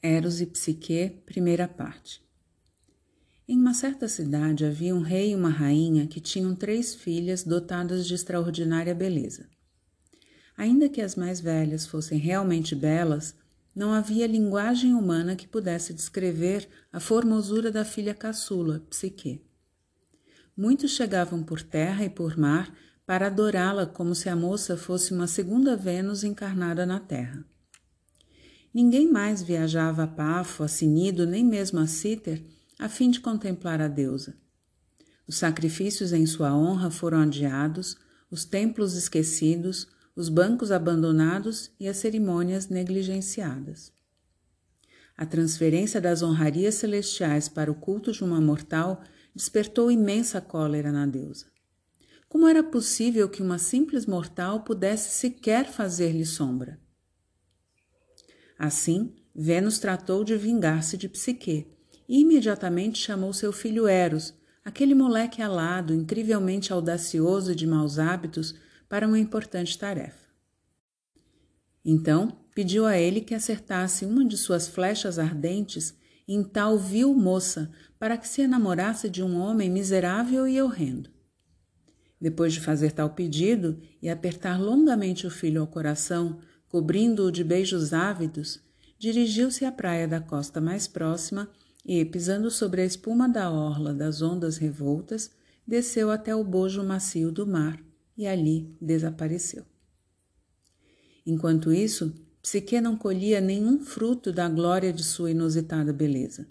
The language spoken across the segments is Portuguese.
Eros e Psique, primeira parte. Em uma certa cidade havia um rei e uma rainha que tinham três filhas dotadas de extraordinária beleza. Ainda que as mais velhas fossem realmente belas, não havia linguagem humana que pudesse descrever a formosura da filha caçula, Psique. Muitos chegavam por terra e por mar para adorá-la como se a moça fosse uma segunda Vênus encarnada na terra. Ninguém mais viajava a Pafo, a Sinido, nem mesmo a Cíter, a fim de contemplar a deusa. Os sacrifícios em sua honra foram adiados, os templos esquecidos, os bancos abandonados e as cerimônias negligenciadas. A transferência das honrarias celestiais para o culto de uma mortal despertou imensa cólera na deusa. Como era possível que uma simples mortal pudesse sequer fazer-lhe sombra? Assim, Vênus tratou de vingar-se de Psique e imediatamente chamou seu filho Eros, aquele moleque alado, incrivelmente audacioso e de maus hábitos, para uma importante tarefa. Então, pediu a ele que acertasse uma de suas flechas ardentes em tal vil moça para que se enamorasse de um homem miserável e horrendo. Depois de fazer tal pedido e apertar longamente o filho ao coração, cobrindo-o de beijos ávidos, dirigiu-se à praia da costa mais próxima e, pisando sobre a espuma da orla das ondas revoltas, desceu até o bojo macio do mar e ali desapareceu. Enquanto isso, Psique não colhia nenhum fruto da glória de sua inusitada beleza.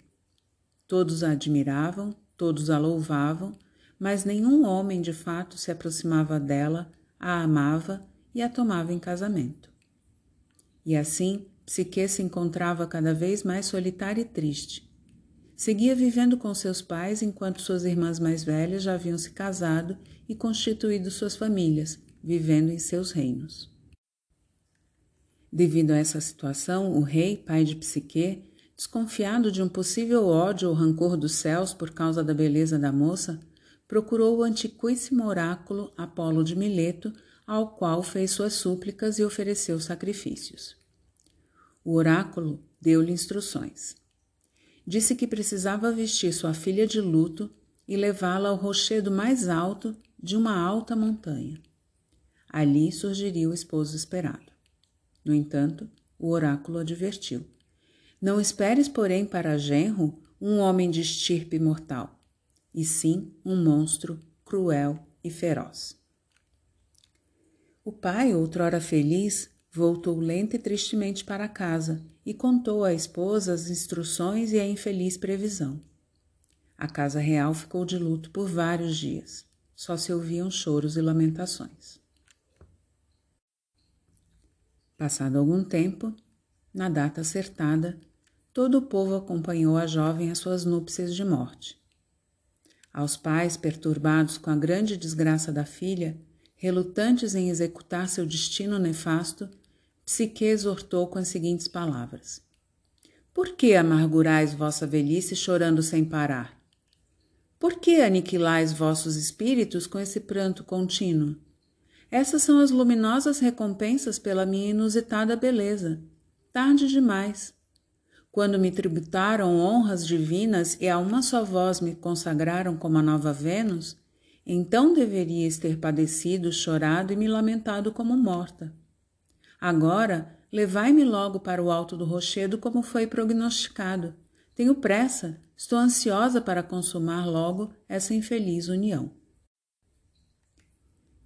Todos a admiravam, todos a louvavam, mas nenhum homem de fato se aproximava dela, a amava e a tomava em casamento. E assim, Psique se encontrava cada vez mais solitária e triste. Seguia vivendo com seus pais enquanto suas irmãs mais velhas já haviam se casado e constituído suas famílias, vivendo em seus reinos. Devido a essa situação, o rei, pai de Psique, desconfiado de um possível ódio ou rancor dos céus por causa da beleza da moça, procurou o antiquíssimo oráculo Apolo de Mileto, ao qual fez suas súplicas e ofereceu sacrifícios. O oráculo deu-lhe instruções. Disse que precisava vestir sua filha de luto e levá-la ao rochedo mais alto de uma alta montanha. Ali surgiria o esposo esperado. No entanto, o oráculo advertiu: Não esperes, porém, para genro um homem de estirpe mortal, e sim um monstro cruel e feroz. O pai, outrora feliz, Voltou lenta e tristemente para casa e contou à esposa as instruções e a infeliz previsão. A casa real ficou de luto por vários dias. Só se ouviam choros e lamentações. Passado algum tempo, na data acertada, todo o povo acompanhou a jovem às suas núpcias de morte. Aos pais, perturbados com a grande desgraça da filha, relutantes em executar seu destino nefasto, Psique exortou com as seguintes palavras: Por que amargurais vossa velhice chorando sem parar? Por que aniquilais vossos espíritos com esse pranto contínuo? Essas são as luminosas recompensas pela minha inusitada beleza. Tarde demais. Quando me tributaram honras divinas e a uma só voz me consagraram como a nova Vênus, então deverias ter padecido, chorado e me lamentado como morta. Agora, levai-me logo para o alto do rochedo como foi prognosticado. Tenho pressa, estou ansiosa para consumar logo essa infeliz união.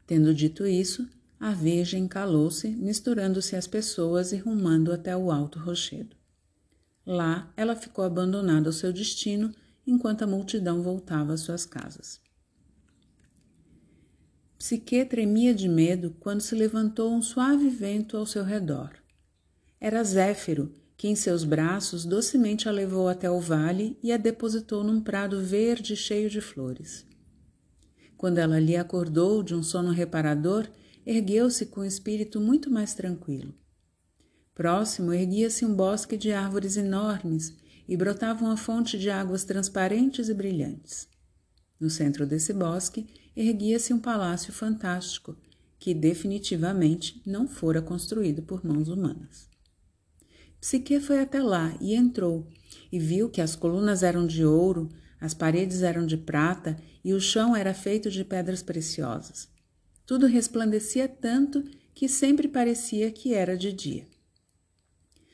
Tendo dito isso, a Virgem calou-se, misturando-se às pessoas e rumando até o alto rochedo. Lá ela ficou abandonada ao seu destino enquanto a multidão voltava às suas casas. Psique tremia de medo quando se levantou um suave vento ao seu redor. Era Zéfiro, que em seus braços docemente a levou até o vale e a depositou num prado verde cheio de flores. Quando ela lhe acordou de um sono reparador, ergueu-se com o espírito muito mais tranquilo. Próximo erguia-se um bosque de árvores enormes e brotava uma fonte de águas transparentes e brilhantes. No centro desse bosque erguia-se um palácio fantástico que definitivamente não fora construído por mãos humanas. Psique foi até lá e entrou, e viu que as colunas eram de ouro, as paredes eram de prata e o chão era feito de pedras preciosas. Tudo resplandecia tanto que sempre parecia que era de dia.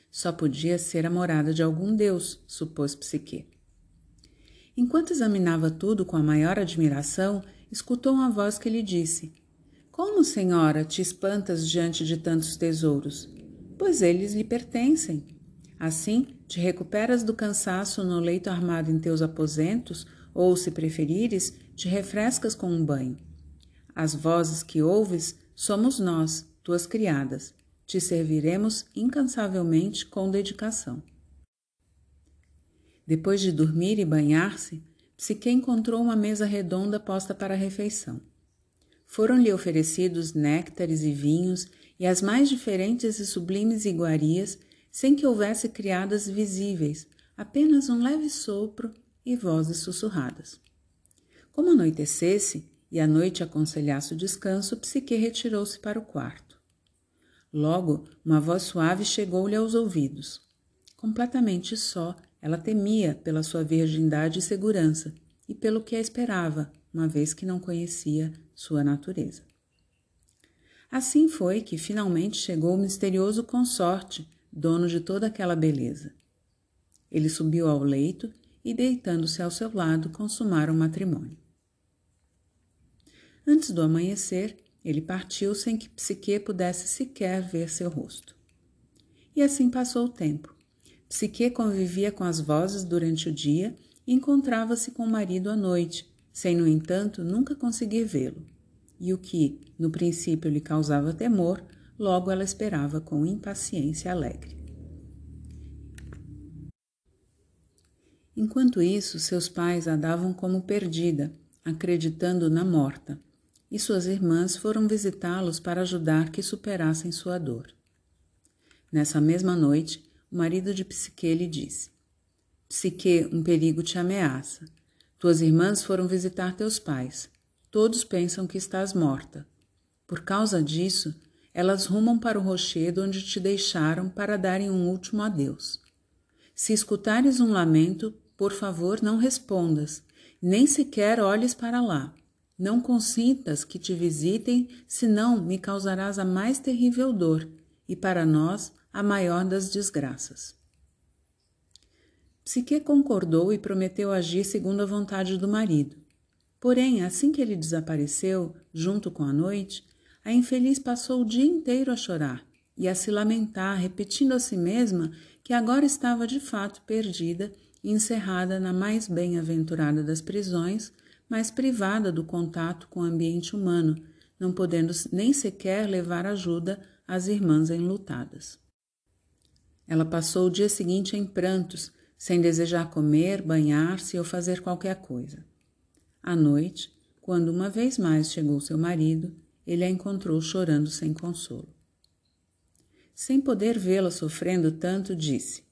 Só podia ser a morada de algum deus, supôs Psique. Enquanto examinava tudo com a maior admiração, escutou uma voz que lhe disse: Como, senhora, te espantas diante de tantos tesouros? Pois eles lhe pertencem. Assim, te recuperas do cansaço no leito armado em teus aposentos, ou, se preferires, te refrescas com um banho. As vozes que ouves somos nós, tuas criadas. Te serviremos incansavelmente com dedicação. Depois de dormir e banhar-se, Psique encontrou uma mesa redonda posta para a refeição. Foram-lhe oferecidos néctares e vinhos e as mais diferentes e sublimes iguarias, sem que houvesse criadas visíveis, apenas um leve sopro e vozes sussurradas. Como anoitecesse e a noite aconselhasse o descanso, Psique retirou-se para o quarto. Logo, uma voz suave chegou-lhe aos ouvidos. Completamente só, ela temia pela sua virgindade e segurança e pelo que a esperava, uma vez que não conhecia sua natureza. Assim foi que finalmente chegou o misterioso consorte, dono de toda aquela beleza. Ele subiu ao leito e, deitando-se ao seu lado, consumaram o matrimônio. Antes do amanhecer, ele partiu sem que Psique pudesse sequer ver seu rosto. E assim passou o tempo. Psique convivia com as vozes durante o dia e encontrava-se com o marido à noite, sem, no entanto, nunca conseguir vê-lo. E o que, no princípio, lhe causava temor, logo ela esperava com impaciência alegre. Enquanto isso, seus pais a davam como perdida, acreditando na morta, e suas irmãs foram visitá-los para ajudar que superassem sua dor. Nessa mesma noite, o marido de Psique lhe disse: Psique, um perigo te ameaça. Tuas irmãs foram visitar teus pais. Todos pensam que estás morta. Por causa disso, elas rumam para o rochedo onde te deixaram para darem um último adeus. Se escutares um lamento, por favor, não respondas, nem sequer olhes para lá. Não consintas que te visitem, senão me causarás a mais terrível dor, e para nós a maior das desgraças. Psique concordou e prometeu agir segundo a vontade do marido. Porém, assim que ele desapareceu, junto com a noite, a infeliz passou o dia inteiro a chorar e a se lamentar, repetindo a si mesma que agora estava de fato perdida e encerrada na mais bem-aventurada das prisões, mas privada do contato com o ambiente humano, não podendo nem sequer levar ajuda às irmãs enlutadas. Ela passou o dia seguinte em prantos, sem desejar comer, banhar-se ou fazer qualquer coisa. À noite, quando uma vez mais chegou seu marido, ele a encontrou chorando sem consolo. Sem poder vê-la sofrendo tanto, disse: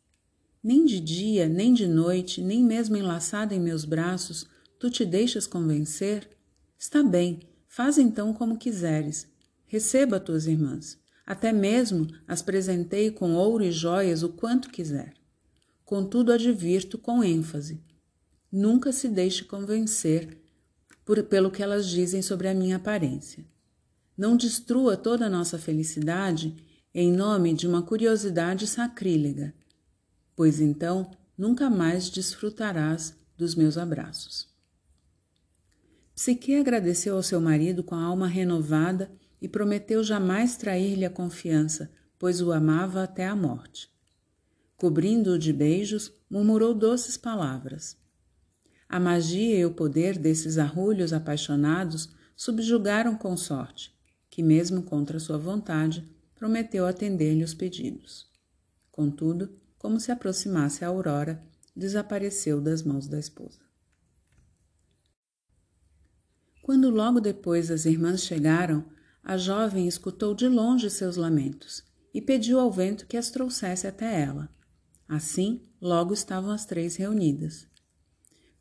Nem de dia, nem de noite, nem mesmo enlaçada em meus braços, tu te deixas convencer? Está bem, faz então como quiseres. Receba tuas irmãs. Até mesmo as presentei com ouro e joias o quanto quiser. Contudo, advirto com ênfase: nunca se deixe convencer por, pelo que elas dizem sobre a minha aparência. Não destrua toda a nossa felicidade em nome de uma curiosidade sacrílega, pois então nunca mais desfrutarás dos meus abraços. Psique agradeceu ao seu marido com a alma renovada e prometeu jamais trair-lhe a confiança, pois o amava até a morte. Cobrindo-o de beijos, murmurou doces palavras. A magia e o poder desses arrulhos apaixonados subjugaram consorte, que, mesmo contra sua vontade, prometeu atender-lhe os pedidos. Contudo, como se aproximasse a aurora, desapareceu das mãos da esposa. Quando logo depois as irmãs chegaram, a jovem escutou de longe seus lamentos e pediu ao vento que as trouxesse até ela. Assim, logo estavam as três reunidas.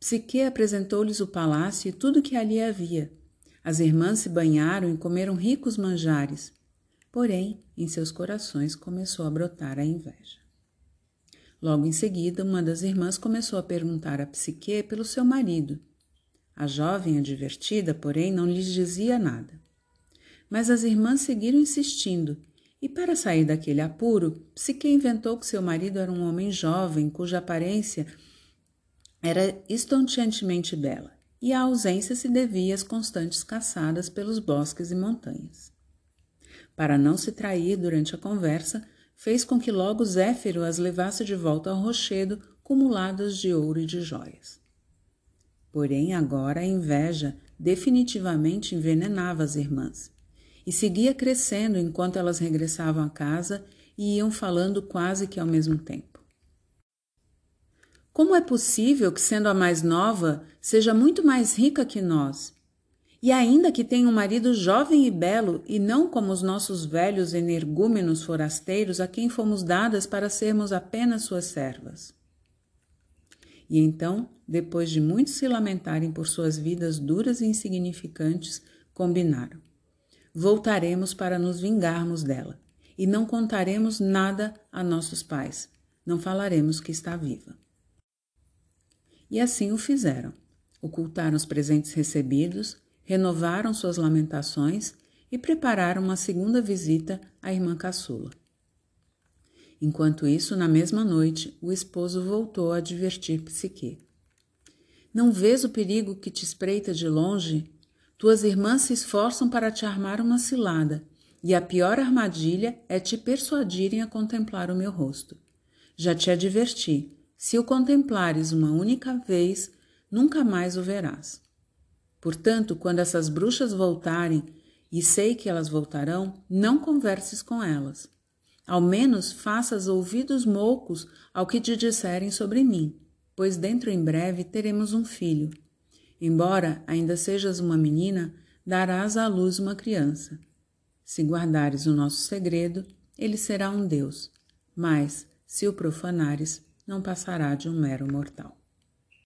Psique apresentou-lhes o palácio e tudo que ali havia. As irmãs se banharam e comeram ricos manjares. Porém, em seus corações começou a brotar a inveja. Logo em seguida, uma das irmãs começou a perguntar a Psique pelo seu marido. A jovem, advertida, porém, não lhes dizia nada. Mas as irmãs seguiram insistindo, e para sair daquele apuro, Psique inventou que seu marido era um homem jovem, cuja aparência era estonteantemente bela, e a ausência se devia às constantes caçadas pelos bosques e montanhas. Para não se trair durante a conversa, fez com que logo Zéfiro as levasse de volta ao rochedo, cumuladas de ouro e de joias. Porém, agora a inveja definitivamente envenenava as irmãs, e seguia crescendo enquanto elas regressavam à casa e iam falando quase que ao mesmo tempo. Como é possível que, sendo a mais nova, seja muito mais rica que nós? E ainda que tenha um marido jovem e belo, e não como os nossos velhos energúmenos forasteiros a quem fomos dadas para sermos apenas suas servas. E então, depois de muito se lamentarem por suas vidas duras e insignificantes, combinaram: Voltaremos para nos vingarmos dela, e não contaremos nada a nossos pais, não falaremos que está viva. E assim o fizeram. Ocultaram os presentes recebidos, renovaram suas lamentações e prepararam uma segunda visita à irmã caçula. Enquanto isso, na mesma noite, o esposo voltou a advertir Psique. Não vês o perigo que te espreita de longe? Tuas irmãs se esforçam para te armar uma cilada, e a pior armadilha é te persuadirem a contemplar o meu rosto. Já te adverti, se o contemplares uma única vez, nunca mais o verás. Portanto, quando essas bruxas voltarem, e sei que elas voltarão, não converses com elas. Ao menos faças ouvidos moucos ao que te disserem sobre mim, pois dentro em breve teremos um filho. Embora ainda sejas uma menina, darás à luz uma criança. Se guardares o nosso segredo, ele será um Deus, mas, se o profanares, não passará de um mero mortal.